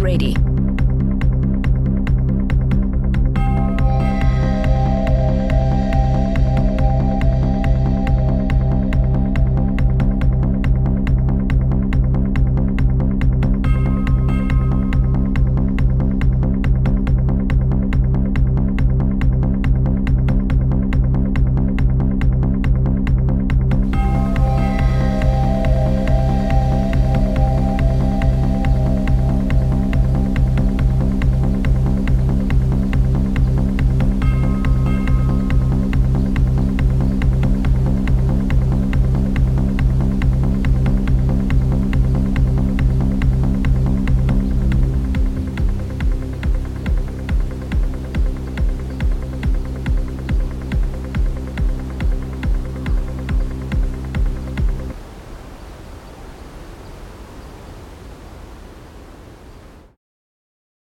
ready.